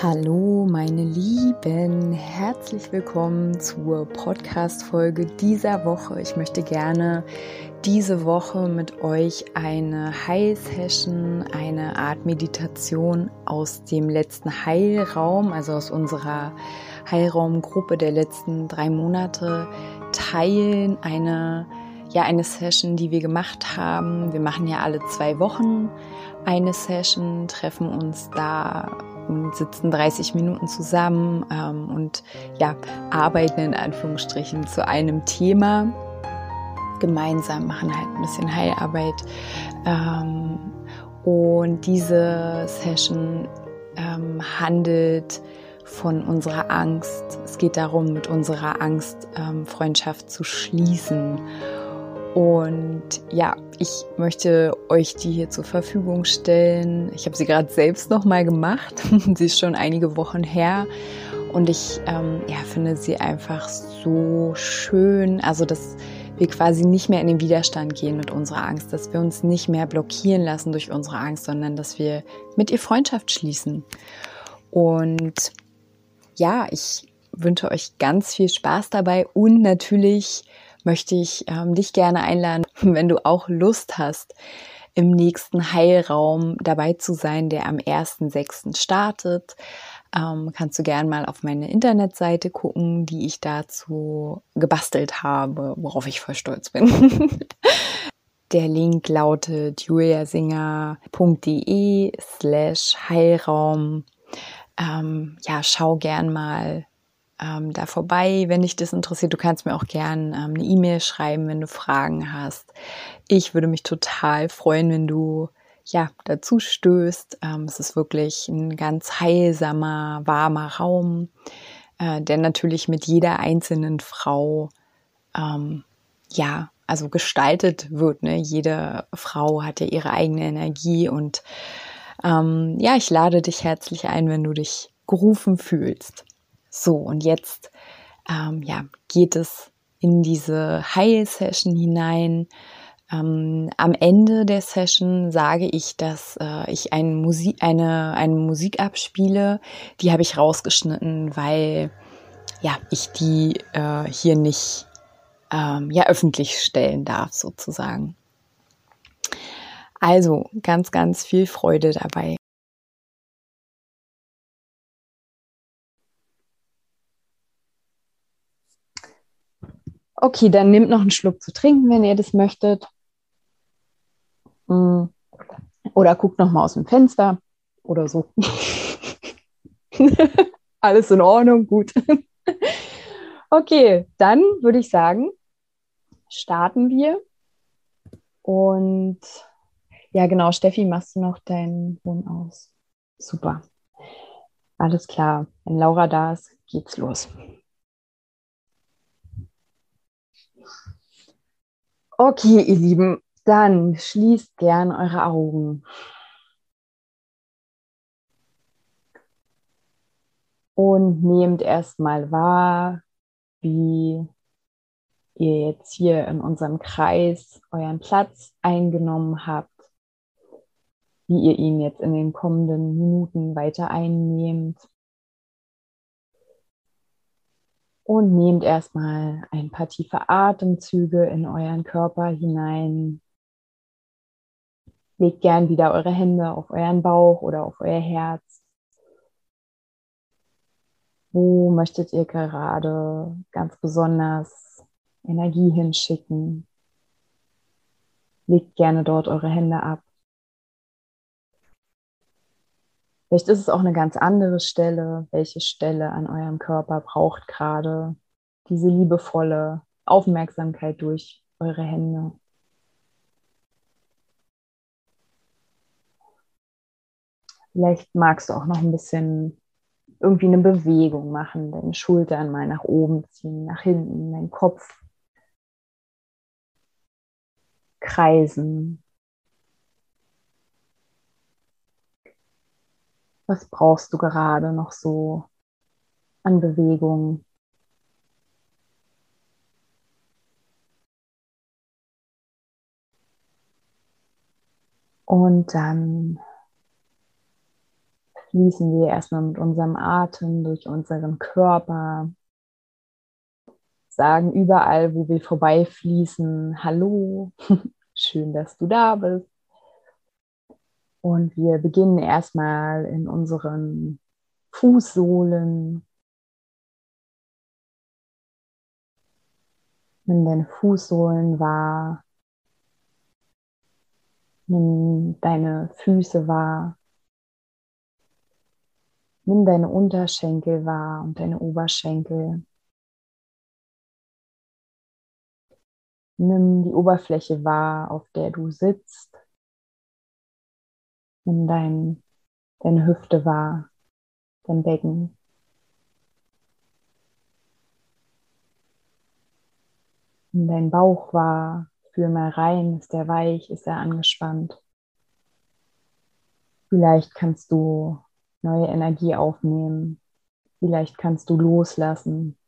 Hallo meine Lieben, herzlich willkommen zur Podcast-Folge dieser Woche. Ich möchte gerne diese Woche mit euch eine Heil-Session, eine Art Meditation aus dem letzten Heilraum, also aus unserer Heilraumgruppe der letzten drei Monate teilen. Eine, ja, eine Session, die wir gemacht haben. Wir machen ja alle zwei Wochen eine Session, treffen uns da und sitzen 30 Minuten zusammen ähm, und ja, arbeiten in Anführungsstrichen zu einem Thema. Gemeinsam machen halt ein bisschen Heilarbeit. Ähm, und diese Session ähm, handelt von unserer Angst. Es geht darum, mit unserer Angst ähm, Freundschaft zu schließen. Und ja, ich möchte euch die hier zur Verfügung stellen. Ich habe sie gerade selbst noch mal gemacht. sie ist schon einige Wochen her. Und ich ähm, ja, finde sie einfach so schön. Also, dass wir quasi nicht mehr in den Widerstand gehen mit unserer Angst, dass wir uns nicht mehr blockieren lassen durch unsere Angst, sondern dass wir mit ihr Freundschaft schließen. Und ja, ich wünsche euch ganz viel Spaß dabei und natürlich möchte ich ähm, dich gerne einladen, wenn du auch Lust hast, im nächsten Heilraum dabei zu sein, der am 1.6. startet. Ähm, kannst du gerne mal auf meine Internetseite gucken, die ich dazu gebastelt habe, worauf ich voll stolz bin. Der Link lautet juliasinger.de slash Heilraum. Ähm, ja, schau gern mal ähm, da vorbei, wenn dich das interessiert. Du kannst mir auch gern ähm, eine E-Mail schreiben, wenn du Fragen hast. Ich würde mich total freuen, wenn du ja dazu stößt. Ähm, es ist wirklich ein ganz heilsamer, warmer Raum, äh, der natürlich mit jeder einzelnen Frau ähm, ja also gestaltet wird. Ne? Jede Frau hat ja ihre eigene Energie und ähm, ja, ich lade dich herzlich ein, wenn du dich gerufen fühlst. So, und jetzt ähm, ja, geht es in diese Heil-Session hinein. Ähm, am Ende der Session sage ich, dass äh, ich eine Musik, eine, eine Musik abspiele. Die habe ich rausgeschnitten, weil ja, ich die äh, hier nicht ähm, ja, öffentlich stellen darf, sozusagen. Also ganz, ganz viel Freude dabei. Okay, dann nehmt noch einen Schluck zu trinken, wenn ihr das möchtet. Mm. Oder guckt noch mal aus dem Fenster oder so. Alles in Ordnung, gut. okay, dann würde ich sagen, starten wir. Und ja, genau, Steffi, machst du noch deinen Ton aus? Super. Alles klar. Wenn Laura da ist, geht's los. Okay, ihr Lieben, dann schließt gern eure Augen. Und nehmt erstmal wahr, wie ihr jetzt hier in unserem Kreis euren Platz eingenommen habt, wie ihr ihn jetzt in den kommenden Minuten weiter einnehmt. Und nehmt erstmal ein paar tiefe Atemzüge in euren Körper hinein. Legt gern wieder eure Hände auf euren Bauch oder auf euer Herz. Wo möchtet ihr gerade ganz besonders Energie hinschicken? Legt gerne dort eure Hände ab. Vielleicht ist es auch eine ganz andere Stelle. Welche Stelle an eurem Körper braucht gerade diese liebevolle Aufmerksamkeit durch eure Hände? Vielleicht magst du auch noch ein bisschen irgendwie eine Bewegung machen, deine Schultern mal nach oben ziehen, nach hinten, deinen Kopf kreisen. Was brauchst du gerade noch so an Bewegung? Und dann fließen wir erstmal mit unserem Atem durch unseren Körper, sagen überall, wo wir vorbeifließen, hallo, schön, dass du da bist. Und wir beginnen erstmal in unseren Fußsohlen. Nimm deine Fußsohlen wahr. Nimm deine Füße wahr. Nimm deine Unterschenkel wahr und deine Oberschenkel. Nimm die Oberfläche wahr, auf der du sitzt. Nimm dein, deine Hüfte wahr, dein Becken. Nimm deinen Bauch wahr, fühl mal rein, ist er weich, ist er angespannt. Vielleicht kannst du neue Energie aufnehmen. Vielleicht kannst du loslassen.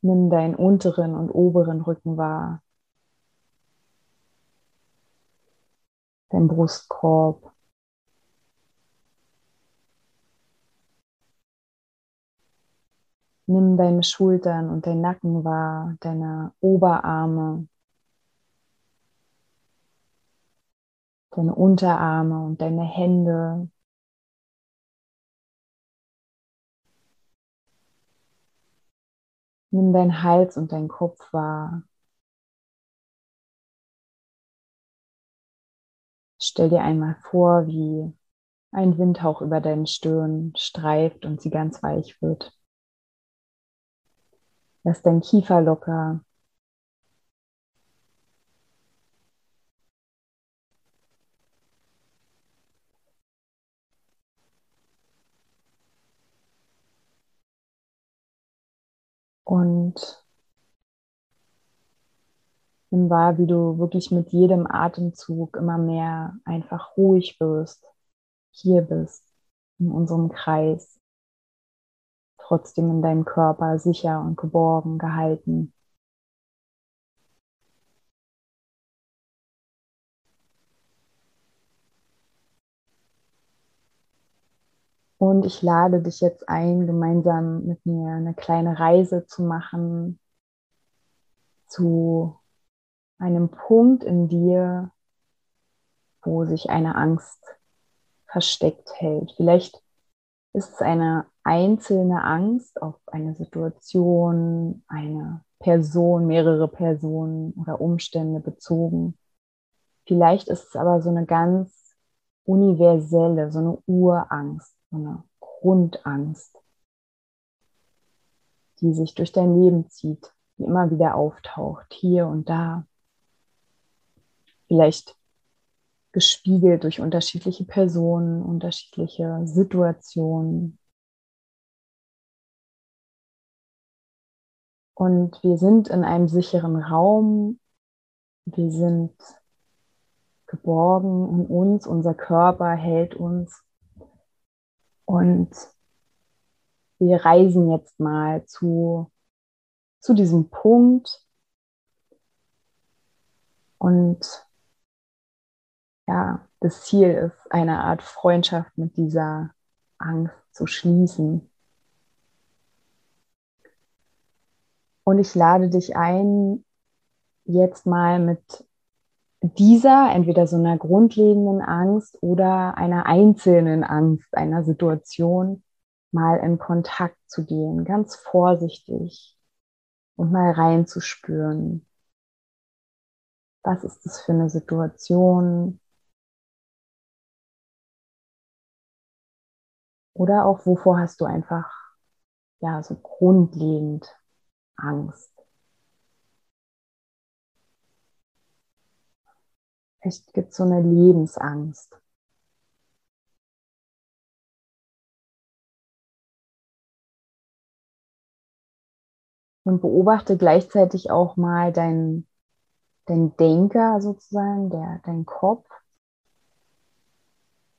Nimm deinen unteren und oberen Rücken wahr. Dein Brustkorb. Nimm deine Schultern und deinen Nacken wahr, deine Oberarme, deine Unterarme und deine Hände. Nimm deinen Hals und deinen Kopf wahr. Stell dir einmal vor, wie ein Windhauch über deine Stirn streift und sie ganz weich wird. Lass dein Kiefer locker. Und nimm wahr, wie du wirklich mit jedem Atemzug immer mehr einfach ruhig wirst, hier bist, in unserem Kreis, trotzdem in deinem Körper sicher und geborgen gehalten. Und ich lade dich jetzt ein, gemeinsam mit mir eine kleine Reise zu machen zu einem Punkt in dir, wo sich eine Angst versteckt hält. Vielleicht ist es eine einzelne Angst auf eine Situation, eine Person, mehrere Personen oder Umstände bezogen. Vielleicht ist es aber so eine ganz universelle, so eine Urangst so eine Grundangst, die sich durch dein Leben zieht, die immer wieder auftaucht, hier und da. Vielleicht gespiegelt durch unterschiedliche Personen, unterschiedliche Situationen. Und wir sind in einem sicheren Raum. Wir sind geborgen in uns. Unser Körper hält uns. Und wir reisen jetzt mal zu, zu diesem Punkt und ja, das Ziel ist, eine Art Freundschaft mit dieser Angst zu schließen. Und ich lade dich ein, jetzt mal mit dieser, entweder so einer grundlegenden Angst oder einer einzelnen Angst, einer Situation, mal in Kontakt zu gehen, ganz vorsichtig und mal reinzuspüren. Was ist das für eine Situation? Oder auch wovor hast du einfach ja so grundlegend Angst? Vielleicht gibt es so eine Lebensangst. Und beobachte gleichzeitig auch mal dein, dein Denker sozusagen, der, dein Kopf.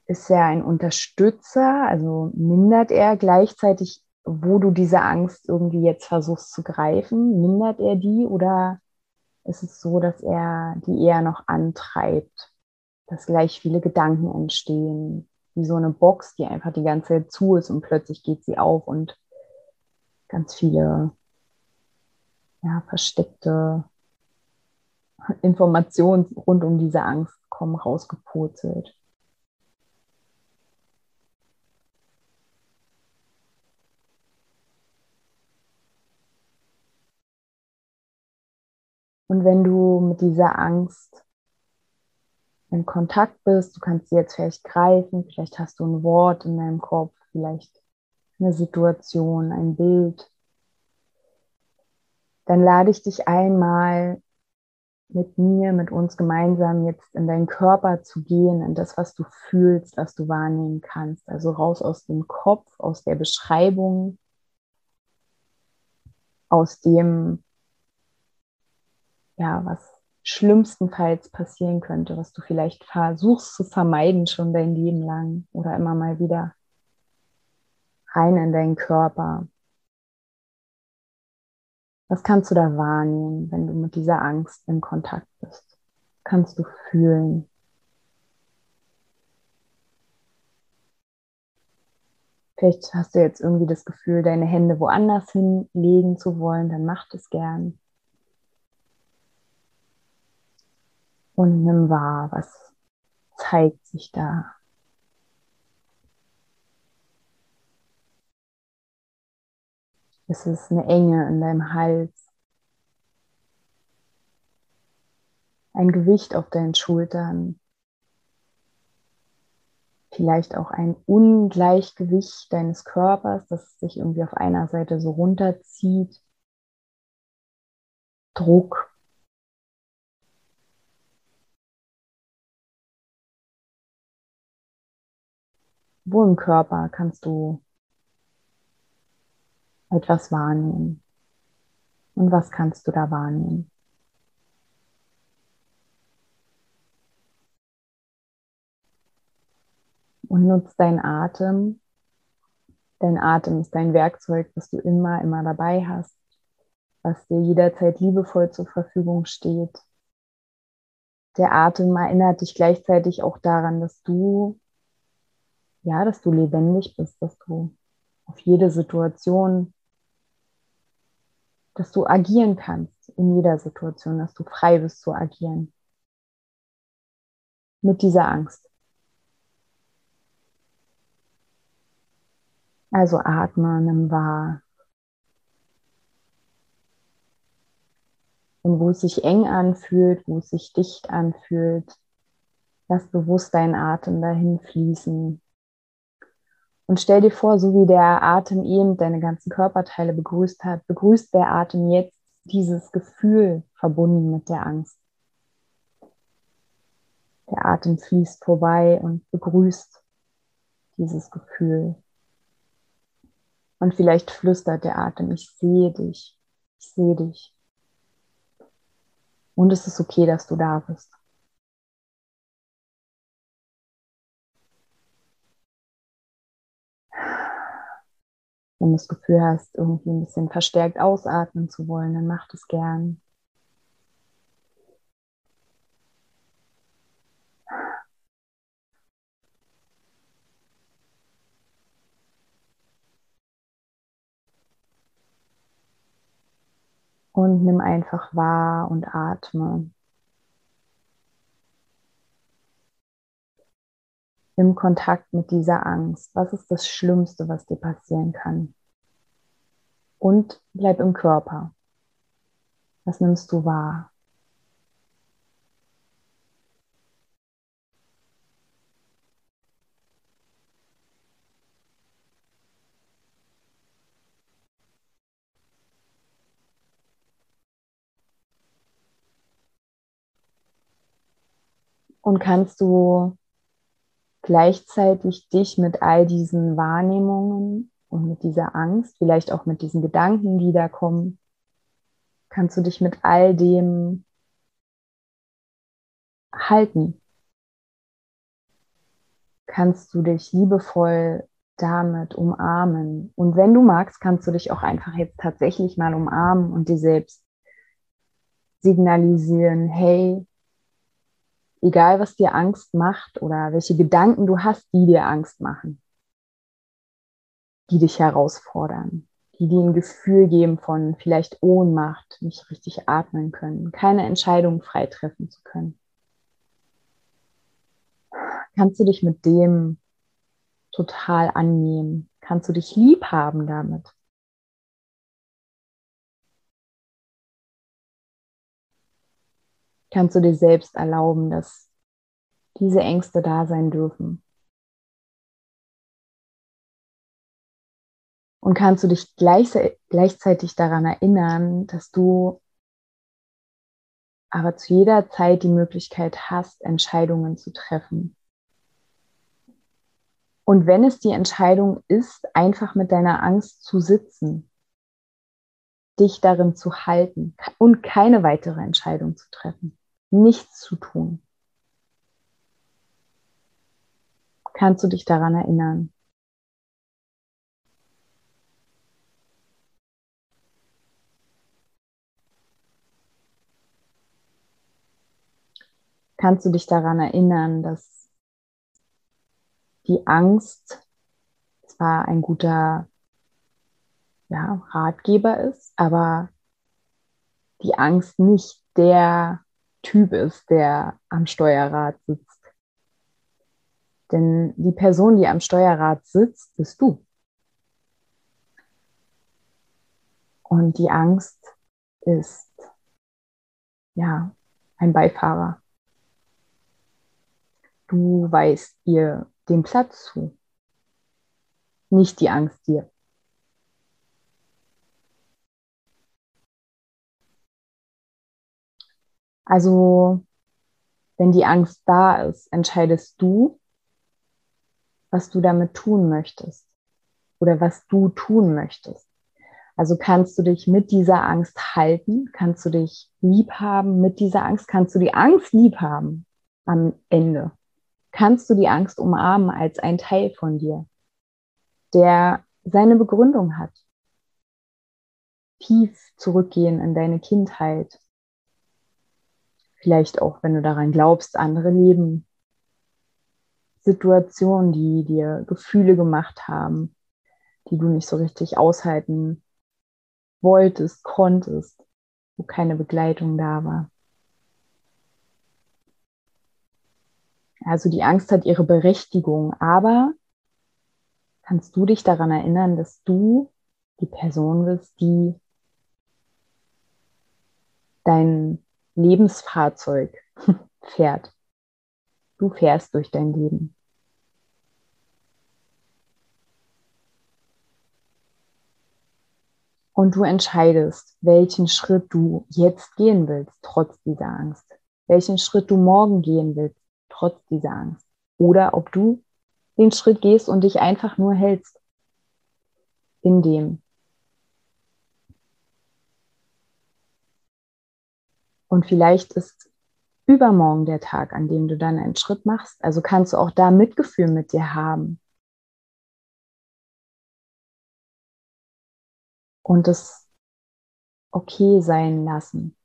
Ist er ein Unterstützer? Also mindert er gleichzeitig, wo du diese Angst irgendwie jetzt versuchst zu greifen? Mindert er die oder ist es so, dass er die eher noch antreibt? Dass gleich viele Gedanken entstehen, wie so eine Box, die einfach die ganze Zeit zu ist und plötzlich geht sie auf und ganz viele ja, versteckte Informationen rund um diese Angst kommen rausgepurzelt. Und wenn du mit dieser Angst in Kontakt bist, du kannst sie jetzt vielleicht greifen, vielleicht hast du ein Wort in deinem Kopf, vielleicht eine Situation, ein Bild, dann lade ich dich einmal mit mir, mit uns gemeinsam jetzt in deinen Körper zu gehen, in das, was du fühlst, was du wahrnehmen kannst. Also raus aus dem Kopf, aus der Beschreibung, aus dem, ja, was schlimmstenfalls passieren könnte, was du vielleicht versuchst zu vermeiden schon dein Leben lang oder immer mal wieder rein in deinen Körper. Was kannst du da wahrnehmen, wenn du mit dieser Angst in Kontakt bist? Kannst du fühlen? Vielleicht hast du jetzt irgendwie das Gefühl, deine Hände woanders hinlegen zu wollen, dann mach das gern. Und nimm wahr, was zeigt sich da. Ist es eine Enge in deinem Hals? Ein Gewicht auf deinen Schultern? Vielleicht auch ein Ungleichgewicht deines Körpers, das sich irgendwie auf einer Seite so runterzieht. Druck. Wo im Körper kannst du etwas wahrnehmen. Und was kannst du da wahrnehmen? Und nutz deinen Atem. Dein Atem ist dein Werkzeug, das du immer, immer dabei hast, was dir jederzeit liebevoll zur Verfügung steht. Der Atem erinnert dich gleichzeitig auch daran, dass du, ja, dass du lebendig bist, dass du auf jede Situation dass du agieren kannst in jeder Situation, dass du frei bist zu agieren. Mit dieser Angst. Also atme, nimm wahr. Und wo es sich eng anfühlt, wo es sich dicht anfühlt, lass bewusst deinen Atem dahin fließen. Und stell dir vor, so wie der Atem eben deine ganzen Körperteile begrüßt hat, begrüßt der Atem jetzt dieses Gefühl verbunden mit der Angst. Der Atem fließt vorbei und begrüßt dieses Gefühl. Und vielleicht flüstert der Atem, ich sehe dich, ich sehe dich. Und es ist okay, dass du da bist. Wenn du das Gefühl hast, irgendwie ein bisschen verstärkt ausatmen zu wollen, dann mach das gern. Und nimm einfach wahr und atme. Im Kontakt mit dieser Angst? Was ist das Schlimmste, was dir passieren kann? Und bleib im Körper. Was nimmst du wahr? Und kannst du gleichzeitig dich mit all diesen Wahrnehmungen und mit dieser Angst, vielleicht auch mit diesen Gedanken, die da kommen, kannst du dich mit all dem halten. Kannst du dich liebevoll damit umarmen. Und wenn du magst, kannst du dich auch einfach jetzt tatsächlich mal umarmen und dir selbst signalisieren, hey, egal was dir Angst macht oder welche Gedanken du hast, die dir Angst machen, die dich herausfordern, die dir ein Gefühl geben von vielleicht Ohnmacht, nicht richtig atmen können, keine Entscheidung frei treffen zu können. Kannst du dich mit dem total annehmen? Kannst du dich lieb haben damit? Kannst du dir selbst erlauben, dass diese Ängste da sein dürfen? Und kannst du dich gleichzeitig daran erinnern, dass du aber zu jeder Zeit die Möglichkeit hast, Entscheidungen zu treffen. Und wenn es die Entscheidung ist, einfach mit deiner Angst zu sitzen, dich darin zu halten und keine weitere Entscheidung zu treffen, nichts zu tun, kannst du dich daran erinnern. Kannst du dich daran erinnern, dass die Angst zwar ein guter ja, Ratgeber ist, aber die Angst nicht der Typ ist, der am Steuerrad sitzt. Denn die Person, die am Steuerrad sitzt, bist du. Und die Angst ist ja ein Beifahrer. Du weißt ihr den Platz zu, nicht die Angst dir. Also, wenn die Angst da ist, entscheidest du, was du damit tun möchtest oder was du tun möchtest. Also kannst du dich mit dieser Angst halten, kannst du dich lieb haben mit dieser Angst, kannst du die Angst lieb haben am Ende kannst du die Angst umarmen als ein Teil von dir, der seine Begründung hat. Tief zurückgehen in deine Kindheit. Vielleicht auch, wenn du daran glaubst, andere leben. Situationen, die dir Gefühle gemacht haben, die du nicht so richtig aushalten wolltest, konntest, wo keine Begleitung da war. Also die Angst hat ihre Berechtigung, aber kannst du dich daran erinnern, dass du die Person bist, die dein Lebensfahrzeug fährt. Du fährst durch dein Leben. Und du entscheidest, welchen Schritt du jetzt gehen willst, trotz dieser Angst. Welchen Schritt du morgen gehen willst, trotz dieser Angst. Oder ob du den Schritt gehst und dich einfach nur hältst in dem. Und vielleicht ist übermorgen der Tag, an dem du dann einen Schritt machst. Also kannst du auch da Mitgefühl mit dir haben. Und es okay sein lassen.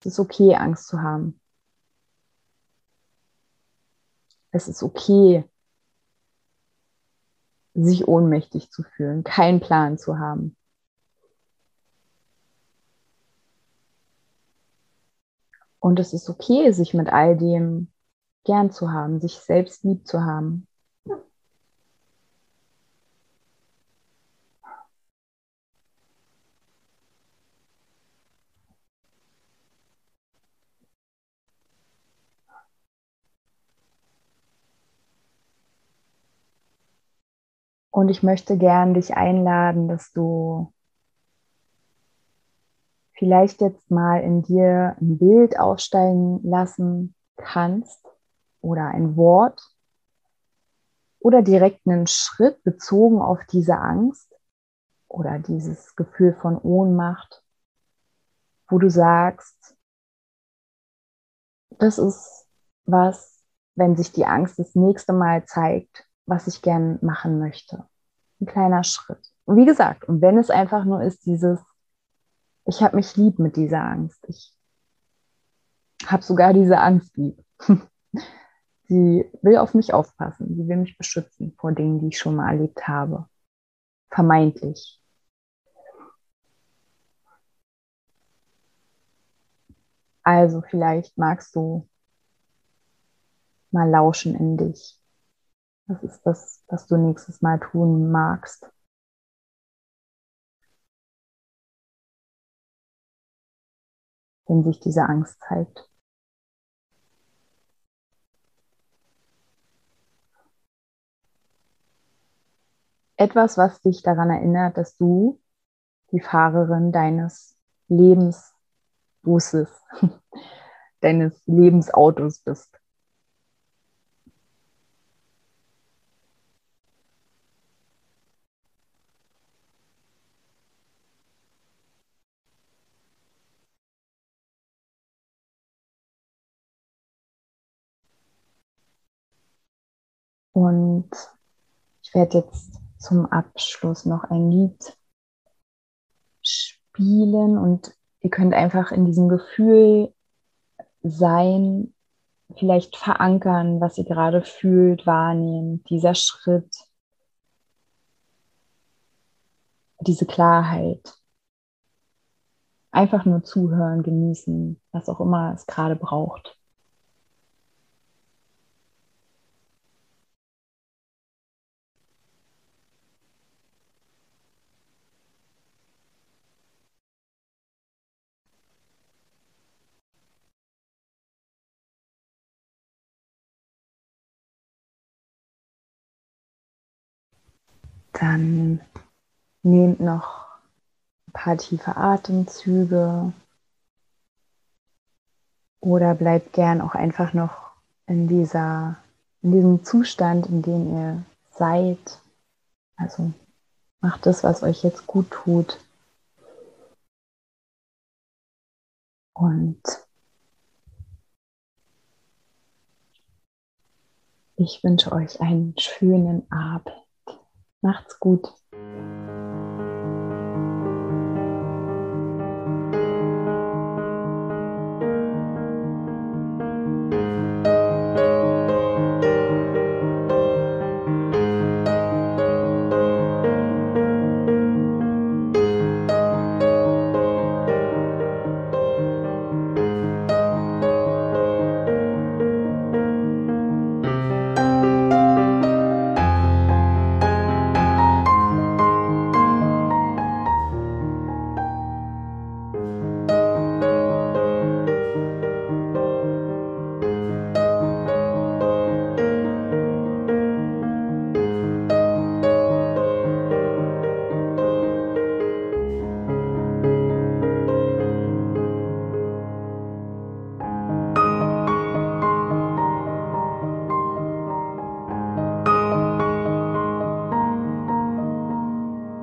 Es ist okay, Angst zu haben. Es ist okay, sich ohnmächtig zu fühlen, keinen Plan zu haben. Und es ist okay, sich mit all dem gern zu haben, sich selbst lieb zu haben. Und ich möchte gern dich einladen, dass du vielleicht jetzt mal in dir ein Bild aufsteigen lassen kannst oder ein Wort oder direkt einen Schritt bezogen auf diese Angst oder dieses Gefühl von Ohnmacht, wo du sagst, das ist was, wenn sich die Angst das nächste Mal zeigt, was ich gern machen möchte. Ein kleiner Schritt. Und wie gesagt, und wenn es einfach nur ist, dieses, ich habe mich lieb mit dieser Angst. Ich habe sogar diese Angst lieb. Sie will auf mich aufpassen. Sie will mich beschützen vor Dingen, die ich schon mal erlebt habe. Vermeintlich. Also vielleicht magst du mal lauschen in dich. Was ist das, was du nächstes Mal tun magst? Wenn sich diese Angst zeigt. Etwas, was dich daran erinnert, dass du die Fahrerin deines Lebensbusses, deines Lebensautos bist. Und ich werde jetzt zum Abschluss noch ein Lied spielen und ihr könnt einfach in diesem Gefühl sein, vielleicht verankern, was ihr gerade fühlt, wahrnehmen, dieser Schritt, diese Klarheit. Einfach nur zuhören, genießen, was auch immer es gerade braucht. Dann nehmt noch ein paar tiefe Atemzüge oder bleibt gern auch einfach noch in dieser in diesem Zustand, in dem ihr seid. Also macht das, was euch jetzt gut tut. Und ich wünsche euch einen schönen Abend. Macht's gut.